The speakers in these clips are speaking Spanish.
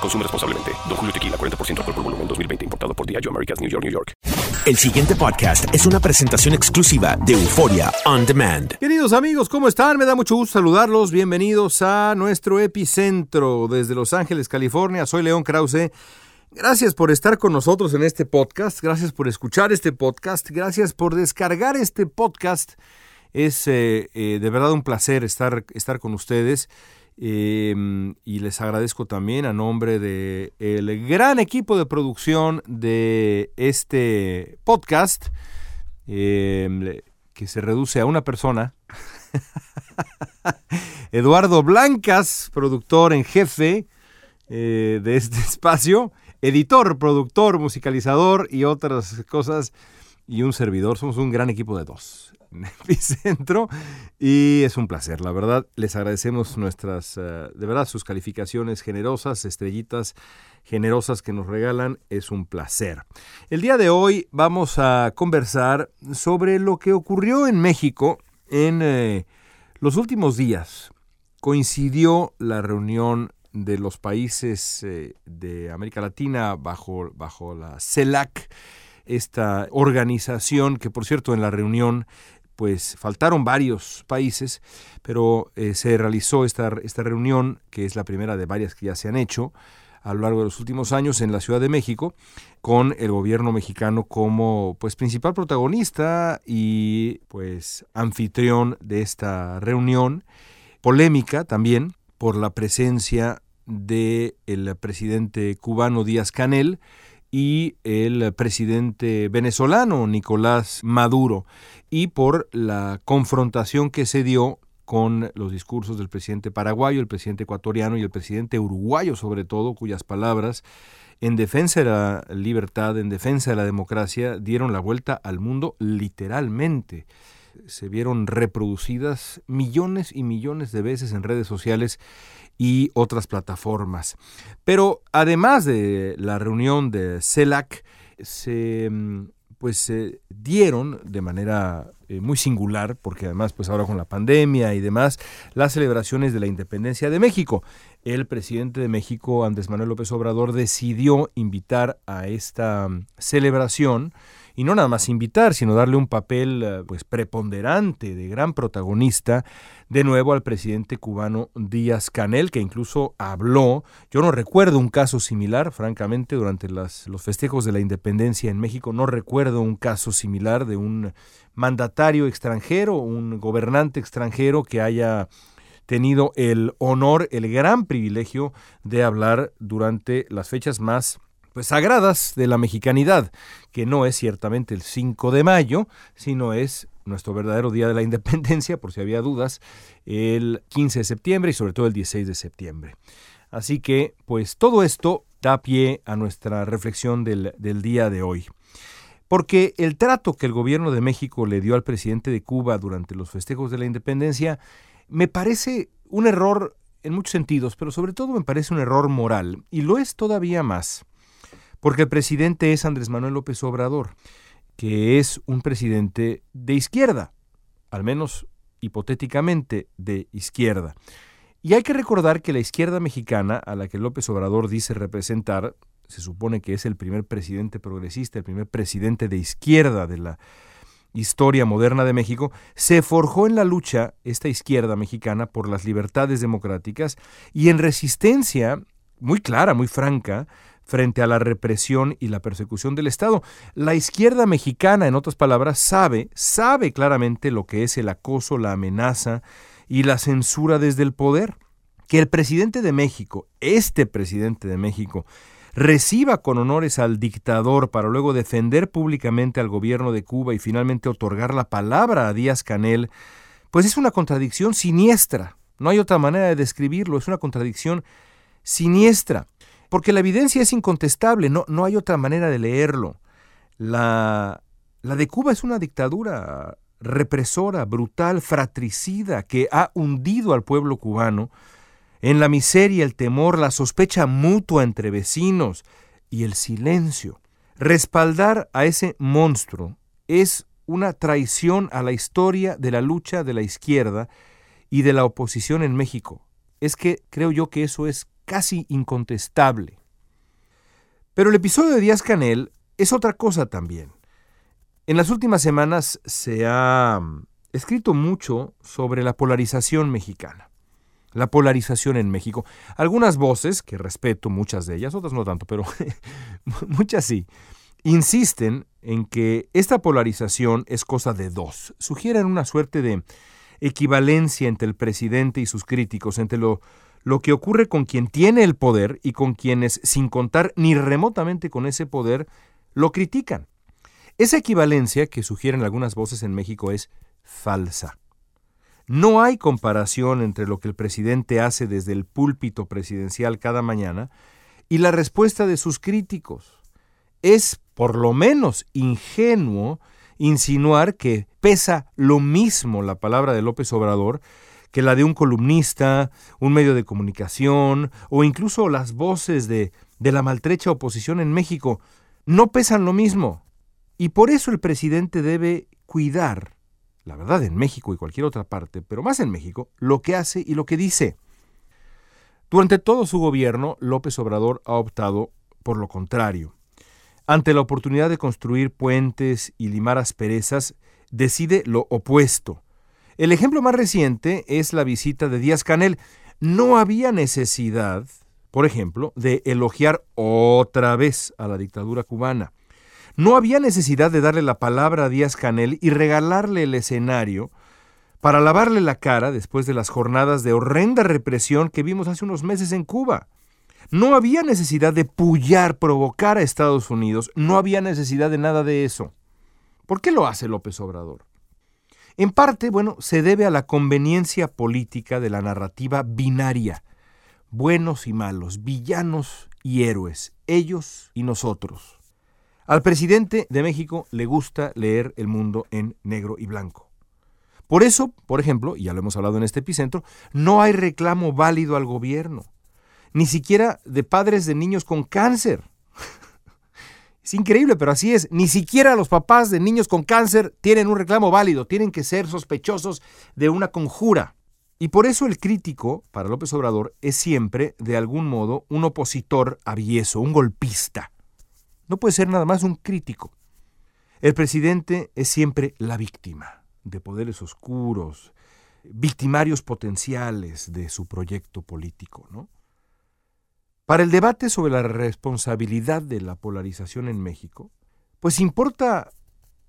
Consume responsablemente. Don Julio Tequila, 40% alcohol por volumen, 2020. Importado por Diageo Americas, New York, New York. El siguiente podcast es una presentación exclusiva de Euforia On Demand. Queridos amigos, ¿cómo están? Me da mucho gusto saludarlos. Bienvenidos a nuestro epicentro desde Los Ángeles, California. Soy León Krause. Gracias por estar con nosotros en este podcast. Gracias por escuchar este podcast. Gracias por descargar este podcast. Es eh, eh, de verdad un placer estar, estar con ustedes. Em, y les agradezco también a nombre del el gran equipo de producción de este podcast, em, que se reduce a una persona. Eduardo Blancas, productor en jefe eh, de este espacio, editor, productor, musicalizador y otras cosas, y un servidor. Somos un gran equipo de dos. Epicentro y es un placer, la verdad. Les agradecemos nuestras, eh, de verdad, sus calificaciones generosas, estrellitas generosas que nos regalan. Es un placer. El día de hoy vamos a conversar sobre lo que ocurrió en México en eh, los últimos días. Coincidió la reunión de los países eh, de América Latina bajo, bajo la CELAC, esta organización que por cierto en la reunión pues faltaron varios países, pero eh, se realizó esta, esta reunión, que es la primera de varias que ya se han hecho a lo largo de los últimos años en la Ciudad de México, con el gobierno mexicano como pues principal protagonista y pues anfitrión de esta reunión, polémica también por la presencia del el presidente cubano Díaz Canel, y el presidente venezolano Nicolás Maduro y por la confrontación que se dio con los discursos del presidente paraguayo, el presidente ecuatoriano y el presidente uruguayo sobre todo, cuyas palabras en defensa de la libertad, en defensa de la democracia, dieron la vuelta al mundo literalmente. Se vieron reproducidas millones y millones de veces en redes sociales y otras plataformas. Pero además de la reunión de CELAC, se mm, pues se dieron de manera eh, muy singular, porque además pues ahora con la pandemia y demás, las celebraciones de la independencia de México. El presidente de México, Andrés Manuel López Obrador, decidió invitar a esta mm, celebración y no nada más invitar, sino darle un papel eh, pues preponderante, de gran protagonista, de nuevo al presidente cubano Díaz Canel, que incluso habló, yo no recuerdo un caso similar, francamente, durante las, los festejos de la independencia en México, no recuerdo un caso similar de un mandatario extranjero, un gobernante extranjero que haya tenido el honor, el gran privilegio de hablar durante las fechas más pues sagradas de la mexicanidad, que no es ciertamente el 5 de mayo, sino es nuestro verdadero día de la independencia, por si había dudas, el 15 de septiembre y sobre todo el 16 de septiembre. Así que, pues todo esto da pie a nuestra reflexión del, del día de hoy. Porque el trato que el gobierno de México le dio al presidente de Cuba durante los festejos de la independencia me parece un error en muchos sentidos, pero sobre todo me parece un error moral, y lo es todavía más porque el presidente es Andrés Manuel López Obrador, que es un presidente de izquierda, al menos hipotéticamente de izquierda. Y hay que recordar que la izquierda mexicana, a la que López Obrador dice representar, se supone que es el primer presidente progresista, el primer presidente de izquierda de la historia moderna de México, se forjó en la lucha, esta izquierda mexicana, por las libertades democráticas y en resistencia muy clara, muy franca, frente a la represión y la persecución del Estado. La izquierda mexicana, en otras palabras, sabe, sabe claramente lo que es el acoso, la amenaza y la censura desde el poder. Que el presidente de México, este presidente de México, reciba con honores al dictador para luego defender públicamente al gobierno de Cuba y finalmente otorgar la palabra a Díaz Canel, pues es una contradicción siniestra. No hay otra manera de describirlo, es una contradicción siniestra porque la evidencia es incontestable, no, no hay otra manera de leerlo. La La de Cuba es una dictadura represora, brutal, fratricida, que ha hundido al pueblo cubano en la miseria, el temor, la sospecha mutua entre vecinos y el silencio. Respaldar a ese monstruo es una traición a la historia de la lucha de la izquierda y de la oposición en México. Es que creo yo que eso es casi incontestable. Pero el episodio de Díaz Canel es otra cosa también. En las últimas semanas se ha mm, escrito mucho sobre la polarización mexicana. La polarización en México. Algunas voces, que respeto muchas de ellas, otras no tanto, pero muchas sí, insisten en que esta polarización es cosa de dos. Sugieren una suerte de equivalencia entre el presidente y sus críticos, entre lo, lo que ocurre con quien tiene el poder y con quienes, sin contar ni remotamente con ese poder, lo critican. Esa equivalencia que sugieren algunas voces en México es falsa. No hay comparación entre lo que el presidente hace desde el púlpito presidencial cada mañana y la respuesta de sus críticos. Es, por lo menos, ingenuo insinuar que pesa lo mismo la palabra de López Obrador que la de un columnista, un medio de comunicación o incluso las voces de, de la maltrecha oposición en México. No pesan lo mismo. Y por eso el presidente debe cuidar, la verdad en México y cualquier otra parte, pero más en México, lo que hace y lo que dice. Durante todo su gobierno, López Obrador ha optado por lo contrario. Ante la oportunidad de construir puentes y limar asperezas, decide lo opuesto. El ejemplo más reciente es la visita de Díaz Canel. No había necesidad, por ejemplo, de elogiar otra vez a la dictadura cubana. No había necesidad de darle la palabra a Díaz Canel y regalarle el escenario para lavarle la cara después de las jornadas de horrenda represión que vimos hace unos meses en Cuba. No había necesidad de pullar, provocar a Estados Unidos, no había necesidad de nada de eso. ¿Por qué lo hace López Obrador? En parte, bueno, se debe a la conveniencia política de la narrativa binaria. Buenos y malos, villanos y héroes, ellos y nosotros. Al presidente de México le gusta leer el mundo en negro y blanco. Por eso, por ejemplo, y ya lo hemos hablado en este epicentro, no hay reclamo válido al gobierno, ni siquiera de padres de niños con cáncer. Es increíble, pero así es. Ni siquiera los papás de niños con cáncer tienen un reclamo válido, tienen que ser sospechosos de una conjura. Y por eso el crítico, para López Obrador, es siempre, de algún modo, un opositor avieso, un golpista. No puede ser nada más un crítico. El presidente es siempre la víctima de poderes oscuros, victimarios potenciales de su proyecto político, ¿no? Para el debate sobre la responsabilidad de la polarización en México, pues importa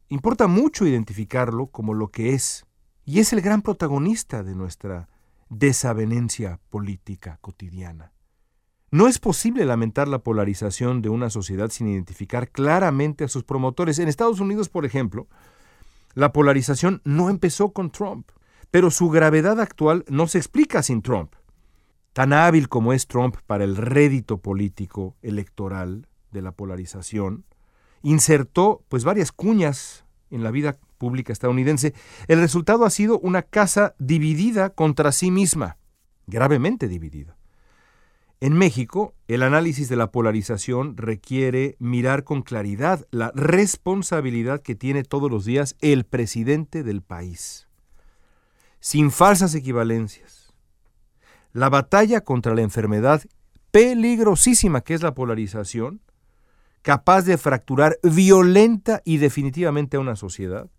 importa mucho identificarlo como lo que es y es el gran protagonista de nuestra desavenencia política cotidiana. No es posible lamentar la polarización de una sociedad sin identificar claramente a sus promotores. En Estados Unidos, por ejemplo, la polarización no empezó con Trump, pero su gravedad actual no se explica sin Trump. Tan hábil como es Trump para el rédito político electoral de la polarización, insertó pues varias cuñas en la vida pública estadounidense. El resultado ha sido una casa dividida contra sí misma, gravemente dividida. En México, el análisis de la polarización requiere mirar con claridad la responsabilidad que tiene todos los días el presidente del país. Sin falsas equivalencias. La batalla contra la enfermedad peligrosísima que es la polarización, capaz de fracturar violenta y definitivamente a una sociedad,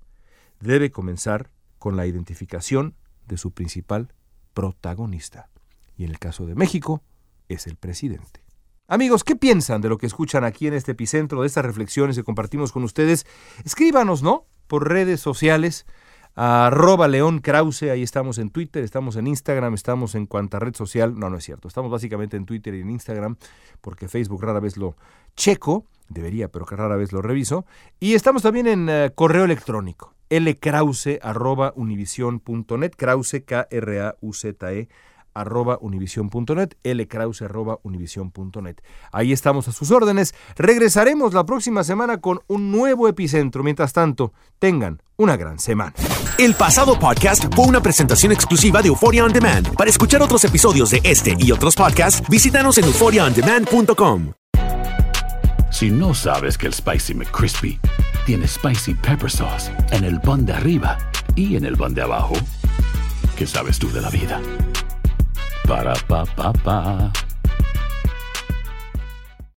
debe comenzar con la identificación de su principal protagonista. Y en el caso de México, es el presidente. Amigos, ¿qué piensan de lo que escuchan aquí en este epicentro, de estas reflexiones que compartimos con ustedes? Escríbanos, ¿no? Por redes sociales, arroba León Krause, ahí estamos en Twitter, estamos en Instagram, estamos en cuanta red social, no, no es cierto, estamos básicamente en Twitter y en Instagram, porque Facebook rara vez lo checo, debería, pero que rara vez lo reviso, y estamos también en eh, correo electrónico, lkrause arroba univision.net, krause, K-R-A-U-Z-E, arroba univision.net, lkrause arroba univision.net. Ahí estamos a sus órdenes. Regresaremos la próxima semana con un nuevo epicentro. Mientras tanto, tengan una gran semana. El pasado podcast fue una presentación exclusiva de Euphoria On Demand. Para escuchar otros episodios de este y otros podcasts, visítanos en euphoriaondemand.com. Si no sabes que el Spicy McCrispy tiene Spicy Pepper Sauce en el pan de arriba y en el pan de abajo, ¿qué sabes tú de la vida? Ba-da-ba-ba-ba.